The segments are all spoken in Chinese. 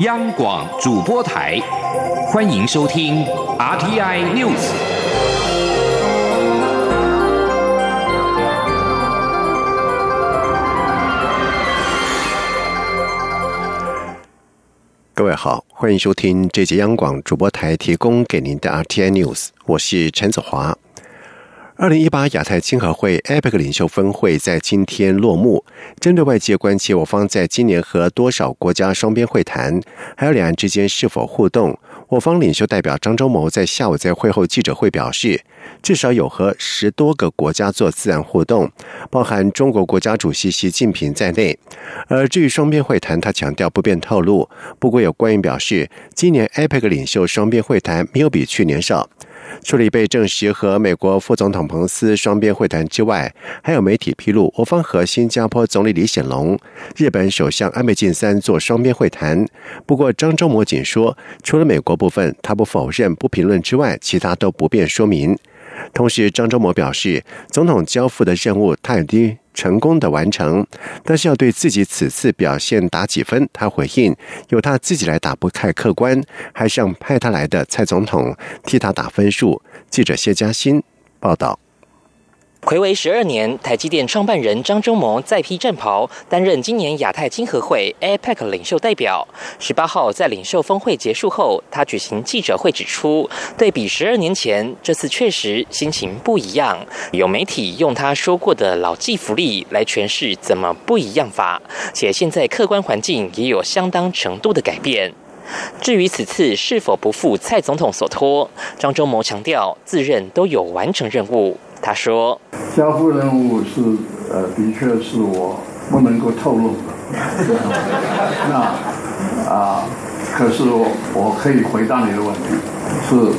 央广主播台，欢迎收听 RTI News。各位好，欢迎收听这节央广主播台提供给您的 RTI News，我是陈子华。二零一八亚太经合会 APEC 领袖峰会在今天落幕。针对外界关切我方在今年和多少国家双边会谈，还有两岸之间是否互动，我方领袖代表张忠谋在下午在会后记者会表示，至少有和十多个国家做自然互动，包含中国国家主席习近平在内。而至于双边会谈，他强调不便透露。不过有官员表示，今年 APEC 领袖双边会谈没有比去年少。除了被证实和美国副总统彭斯双边会谈之外，还有媒体披露，我方和新加坡总理李显龙、日本首相安倍晋三做双边会谈。不过，张忠谋仅说，除了美国部分，他不否认、不评论之外，其他都不便说明。同时，张忠谋表示，总统交付的任务太低成功的完成，但是要对自己此次表现打几分？他回应，由他自己来打，不太客观，还是让派他来的蔡总统替他打分数。记者谢嘉欣报道。魁违十二年，台积电创办人张忠谋再披战袍，担任今年亚太经合会 APEC 领袖代表。十八号在领袖峰会结束后，他举行记者会指出，对比十二年前，这次确实心情不一样。有媒体用他说过的老骥伏枥来诠释怎么不一样法，且现在客观环境也有相当程度的改变。至于此次是否不负蔡总统所托，张忠谋强调，自认都有完成任务。他说：“交付任务是呃，的确是我不能够透露的。那啊，可是我我可以回答你的问题，是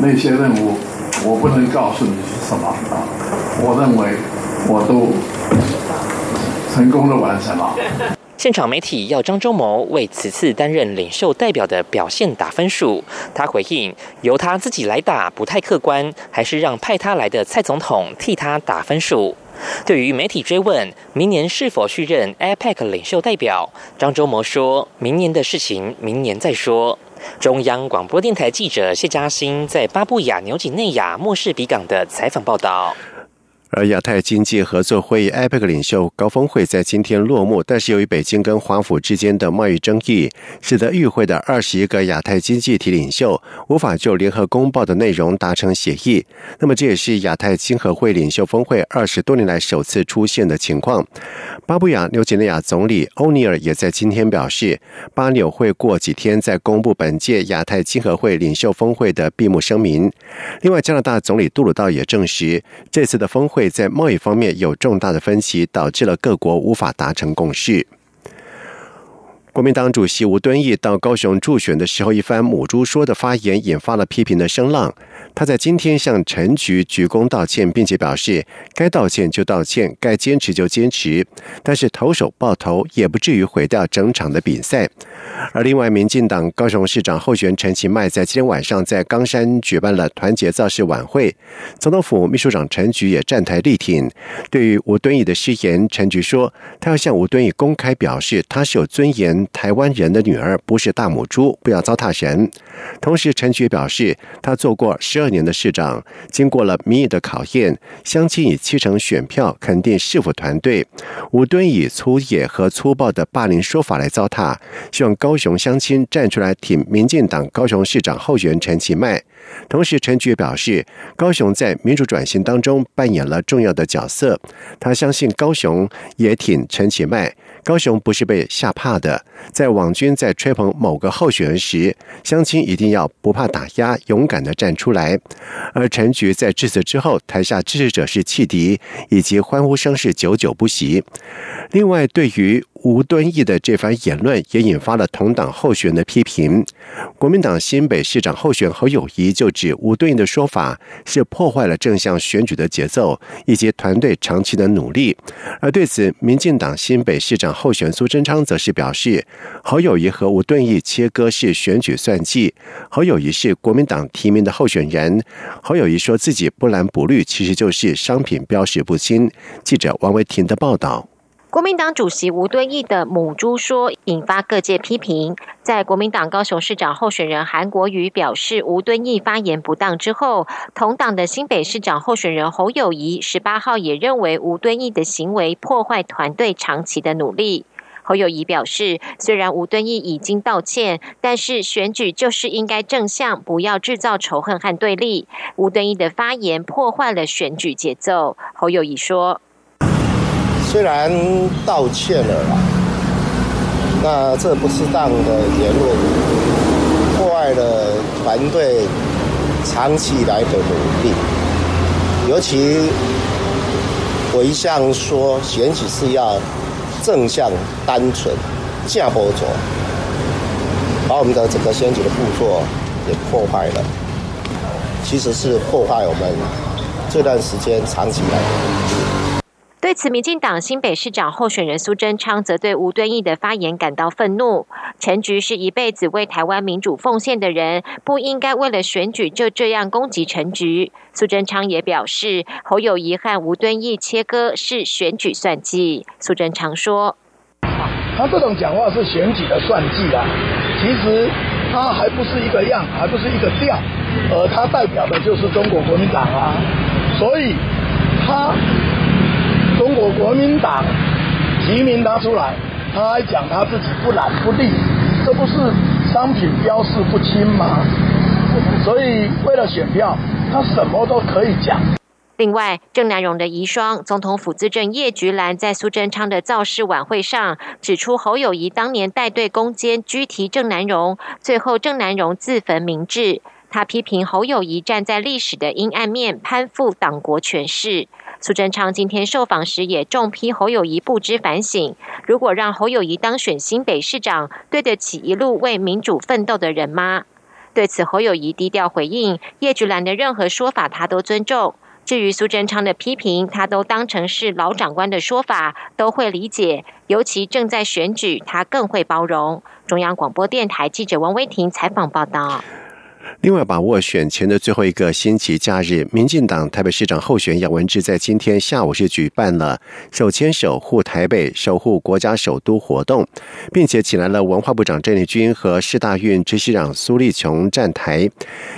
那些任务我不能告诉你是什么啊。我认为我都成功的完成了。”现场媒体要张忠谋为此次担任领袖代表的表现打分数，他回应由他自己来打不太客观，还是让派他来的蔡总统替他打分数。对于媒体追问明年是否续任 APEC 领袖代表，张忠谋说明年的事情明年再说。中央广播电台记者谢嘉欣在巴布亚纽几内亚莫士比港的采访报道。而亚太经济合作会议 （APEC） 领袖高峰会在今天落幕，但是由于北京跟华府之间的贸易争议，使得与会的二十一个亚太经济体领袖无法就联合公报的内容达成协议。那么这也是亚太经合会领袖峰会二十多年来首次出现的情况。巴布亚纽几内亚总理欧尼尔也在今天表示，巴纽会过几天再公布本届亚太经合会领袖峰会的闭幕声明。另外，加拿大总理杜鲁道也证实，这次的峰会。在贸易方面有重大的分歧，导致了各国无法达成共识。国民党主席吴敦义到高雄助选的时候，一番母猪说的发言引发了批评的声浪。他在今天向陈局鞠躬道歉，并且表示该道歉就道歉，该坚持就坚持，但是投手爆头也不至于毁掉整场的比赛。而另外，民进党高雄市长候选陈其迈在今天晚上在冈山举办了团结造势晚会，总统府秘书长陈菊也站台力挺。对于吴敦义的誓言，陈菊说他要向吴敦义公开表示，他是有尊严台湾人的女儿，不是大母猪，不要糟蹋神。同时，陈菊表示他做过十。二年的市长，经过了民意的考验，乡亲以七成选票肯定市府团队。吴敦以粗野和粗暴的霸凌说法来糟蹋，希望高雄乡亲站出来挺民进党高雄市长候选人陈其迈。同时，陈菊表示，高雄在民主转型当中扮演了重要的角色，他相信高雄也挺陈其迈。高雄不是被吓怕的，在网军在吹捧某个候选人时，相亲一定要不怕打压，勇敢的站出来。而陈菊在致辞之后，台下支持者是汽笛以及欢呼声是久久不息。另外，对于吴敦义的这番言论也引发了同党候选人的批评。国民党新北市长候选侯友谊就指吴敦义的说法是破坏了正向选举的节奏以及团队长期的努力。而对此，民进党新北市长候选苏贞昌则是表示，侯友谊和吴敦义切割是选举算计。侯友谊是国民党提名的候选人，侯友谊说自己不蓝不绿，其实就是商品标识不清。记者王维婷的报道。国民党主席吴敦义的母猪说引发各界批评。在国民党高雄市长候选人韩国瑜表示吴敦义发言不当之后，同党的新北市长候选人侯友谊十八号也认为吴敦义的行为破坏团队长期的努力。侯友谊表示，虽然吴敦义已经道歉，但是选举就是应该正向，不要制造仇恨和对立。吴敦义的发言破坏了选举节奏。侯友谊说。虽然道歉了啦，那这不适当的言论破坏了团队长期以来的努力。尤其我一向说选举是要正向、单纯、架步走，把我们的整个选举的步骤也破坏了。其实是破坏我们这段时间长期以来的。对此，民进党新北市长候选人苏贞昌则对吴敦义的发言感到愤怒。陈菊是一辈子为台湾民主奉献的人，不应该为了选举就这样攻击陈菊。苏贞昌也表示，侯友谊和吴敦义切割是选举算计。苏贞昌说：“他这种讲话是选举的算计啊，其实他还不是一个样，还不是一个调，而他代表的就是中国国民党啊，所以他。”中国国民党提名他出来，他还讲他自己不懒不立，这不是商品标示不清吗？所以为了选票，他什么都可以讲。另外，郑南荣的遗孀、总统府资政叶菊兰在苏贞昌的造势晚会上指出，侯友谊当年带队攻坚拘提郑南荣，最后郑南荣自焚明志。他批评侯友谊站在历史的阴暗面，攀附党国权势。苏贞昌今天受访时也重批侯友谊不知反省。如果让侯友谊当选新北市长，对得起一路为民主奋斗的人吗？对此，侯友谊低调回应：叶菊兰的任何说法他都尊重。至于苏贞昌的批评，他都当成是老长官的说法，都会理解。尤其正在选举，他更会包容。中央广播电台记者王威婷采访报道。另外，把握选前的最后一个星期假日，民进党台北市长候选杨文智在今天下午是举办了手牵手护台北、守护国家首都活动，并且请来了文化部长郑丽君和市大运执行长苏立琼站台。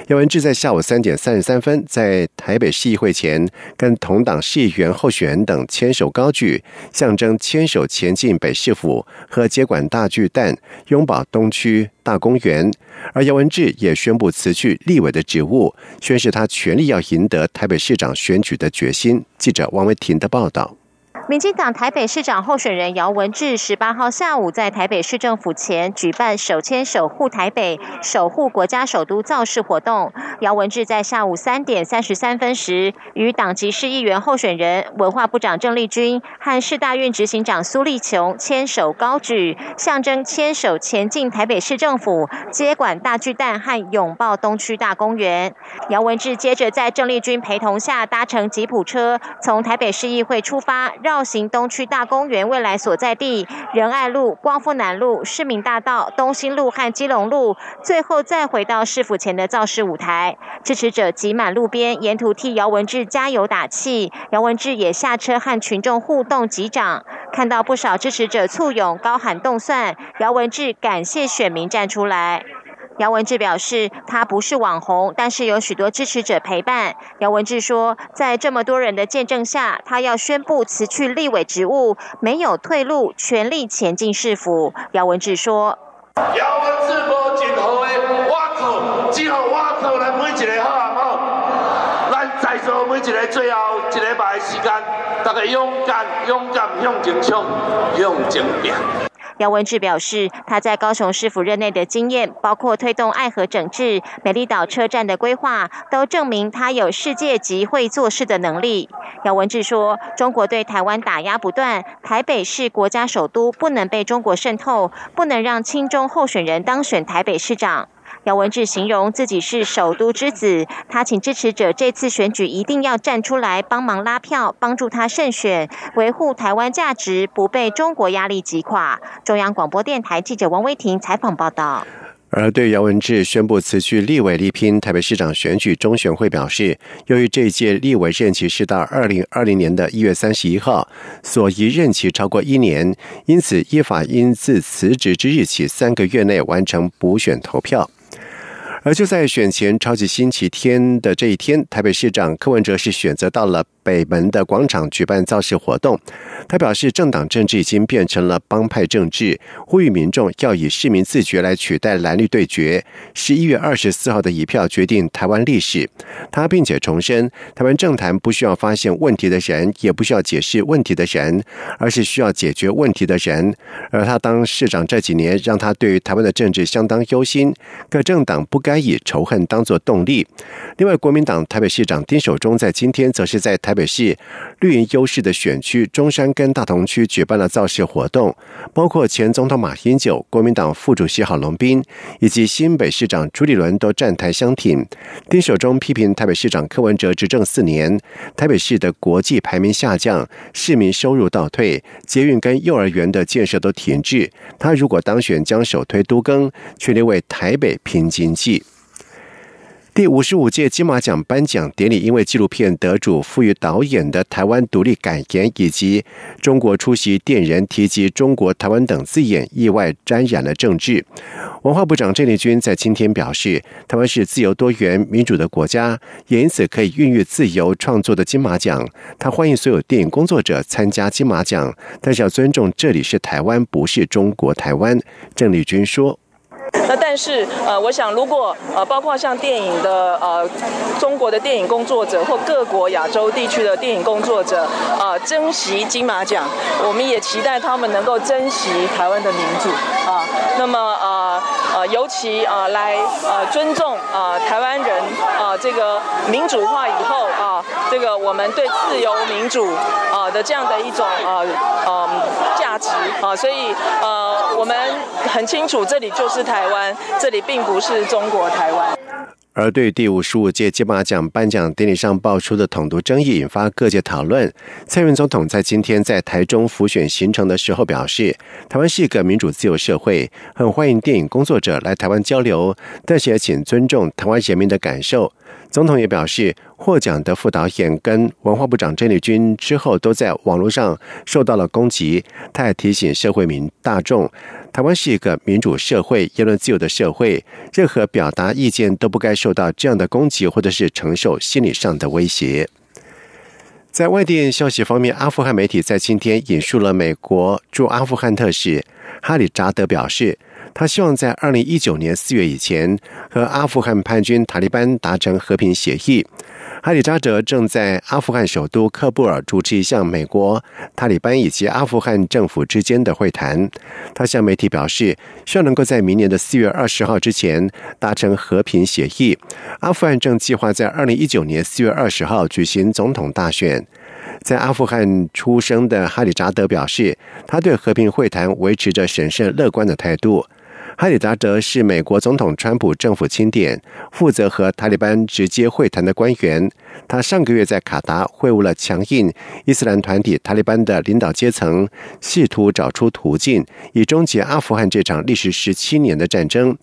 杨文志在下午三点三十三分在台北市议会前，跟同党市议员候选人等牵手高举，象征牵手前进北市府和接管大巨蛋，拥抱东区。大公园，而姚文志也宣布辞去立委的职务，宣示他全力要赢得台北市长选举的决心。记者王维婷的报道。民进党台北市长候选人姚文智十八号下午在台北市政府前举办“手牵手护台北，守护国家首都”造势活动。姚文智在下午三点三十三分时，与党籍市议员候选人、文化部长郑丽君和市大运执行长苏立琼牵手高举，象征牵手前进台北市政府，接管大巨蛋和拥抱东区大公园。姚文智接着在郑丽君陪同下搭乘吉普车，从台北市议会出发，绕。绕行东区大公园未来所在地仁爱路、光复南路、市民大道、东兴路和基隆路，最后再回到市府前的造势舞台。支持者挤满路边，沿途替姚文智加油打气。姚文智也下车和群众互动击掌，看到不少支持者簇拥高喊动算。姚文智感谢选民站出来。姚文智表示，他不是网红，但是有许多支持者陪伴。姚文智说，在这么多人的见证下，他要宣布辞去立委职务，没有退路，全力前进市府。姚文智说：“姚文智无任何的挖苦，只好挖苦咱每一个好啊好，咱在座每一个最后一礼拜的时间，大家勇敢勇敢向前冲，向前拼。”姚文志表示，他在高雄市府任内的经验，包括推动爱河整治、美丽岛车站的规划，都证明他有世界级会做事的能力。姚文志说：“中国对台湾打压不断，台北是国家首都不能被中国渗透，不能让亲中候选人当选台北市长。”姚文智形容自己是首都之子，他请支持者这次选举一定要站出来帮忙拉票，帮助他胜选，维护台湾价值，不被中国压力击垮。中央广播电台记者王威婷采访报道。而对姚文智宣布辞去立委力拼台北市长选举中选会表示，由于这一届立委任期是到二零二零年的一月三十一号，所宜任期超过一年，因此依法应自辞职之日起三个月内完成补选投票。而就在选前超级星期天的这一天，台北市长柯文哲是选择到了。北门的广场举办造势活动，他表示政党政治已经变成了帮派政治，呼吁民众要以市民自觉来取代蓝绿对决。十一月二十四号的一票决定台湾历史。他并且重申，台湾政坛不需要发现问题的人，也不需要解释问题的人，而是需要解决问题的人。而他当市长这几年，让他对于台湾的政治相当忧心。各政党不该以仇恨当作动力。另外，国民党台北市长丁守中在今天则是在台。台北市绿营优势的选区中山跟大同区举办了造势活动，包括前总统马英九、国民党副主席郝龙斌以及新北市长朱立伦都站台相挺。丁守中批评台北市长柯文哲执政四年，台北市的国际排名下降，市民收入倒退，捷运跟幼儿园的建设都停滞。他如果当选，将首推都更，全力为台北拼经济。第五十五届金马奖颁奖典礼，因为纪录片得主赋予导演的台湾独立感言，以及中国出席电人提及中国台湾等字眼，意外沾染了政治。文化部长郑丽君在今天表示，台湾是自由多元民主的国家，也因此可以孕育自由创作的金马奖。他欢迎所有电影工作者参加金马奖，但是要尊重这里是台湾，不是中国台湾。郑丽君说。是呃，我想如果呃，包括像电影的呃，中国的电影工作者或各国亚洲地区的电影工作者啊，珍惜金马奖，我们也期待他们能够珍惜台湾的民主啊。那么呃呃，尤其啊来呃尊重啊台湾人啊这个民主化以后啊，这个我们对自由民主啊的这样的一种啊呃价值啊，所以呃我们很清楚这里就是。台湾，这里并不是中国台湾。而对第五十五届金马奖颁奖典礼上爆出的统独争议，引发各界讨论。蔡英文总统在今天在台中辅选行程的时候表示，台湾是一个民主自由社会，很欢迎电影工作者来台湾交流，但是也请尊重台湾人民的感受。总统也表示，获奖的副导演跟文化部长郑丽君之后都在网络上受到了攻击。他也提醒社会民大众，台湾是一个民主社会、言论自由的社会，任何表达意见都不该受到这样的攻击，或者是承受心理上的威胁。在外电消息方面，阿富汗媒体在今天引述了美国驻阿富汗特使哈里扎德表示。他希望在二零一九年四月以前和阿富汗叛军塔利班达成和平协议。哈里扎德正在阿富汗首都喀布尔主持一项美国、塔利班以及阿富汗政府之间的会谈。他向媒体表示，希望能够在明年的四月二十号之前达成和平协议。阿富汗正计划在二零一九年四月二十号举行总统大选。在阿富汗出生的哈里扎德表示，他对和平会谈维持着审慎乐观的态度。哈里扎德是美国总统川普政府钦点，负责和塔利班直接会谈的官员。他上个月在卡达会晤了强硬伊斯兰团体塔利班的领导阶层，试图找出途径，以终结阿富汗这场历时十七年的战争。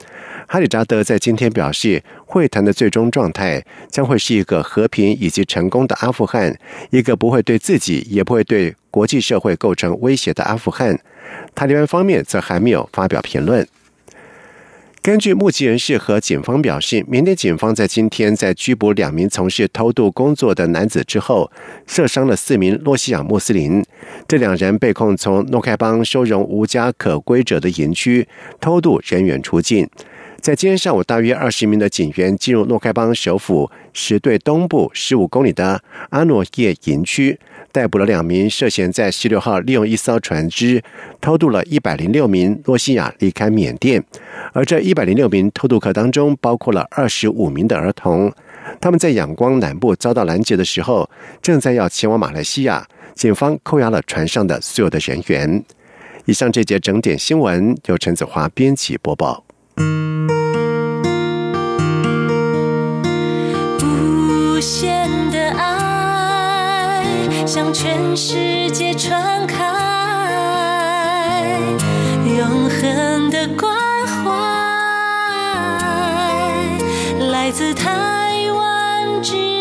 哈里扎德在今天表示，会谈的最终状态将会是一个和平以及成功的阿富汗，一个不会对自己也不会对国际社会构成威胁的阿富汗。塔利班方面则还没有发表评论。根据目击人士和警方表示，缅甸警方在今天在拘捕两名从事偷渡工作的男子之后，射伤了四名洛西亚穆斯林。这两人被控从诺开邦收容无家可归者的营区偷渡人员出境。在今天上午，大约二十名的警员进入诺开邦首府什队东部十五公里的阿诺叶营区。逮捕了两名涉嫌在十六号利用一艘船只偷渡了一百零六名诺西亚离开缅甸，而这一百零六名偷渡客当中包括了二十五名的儿童。他们在仰光南部遭到拦截的时候，正在要前往马来西亚，警方扣押了船上的所有的人员。以上这节整点新闻由陈子华编辑播报。限的爱，向全世界传开，永恒的关怀，来自台湾之。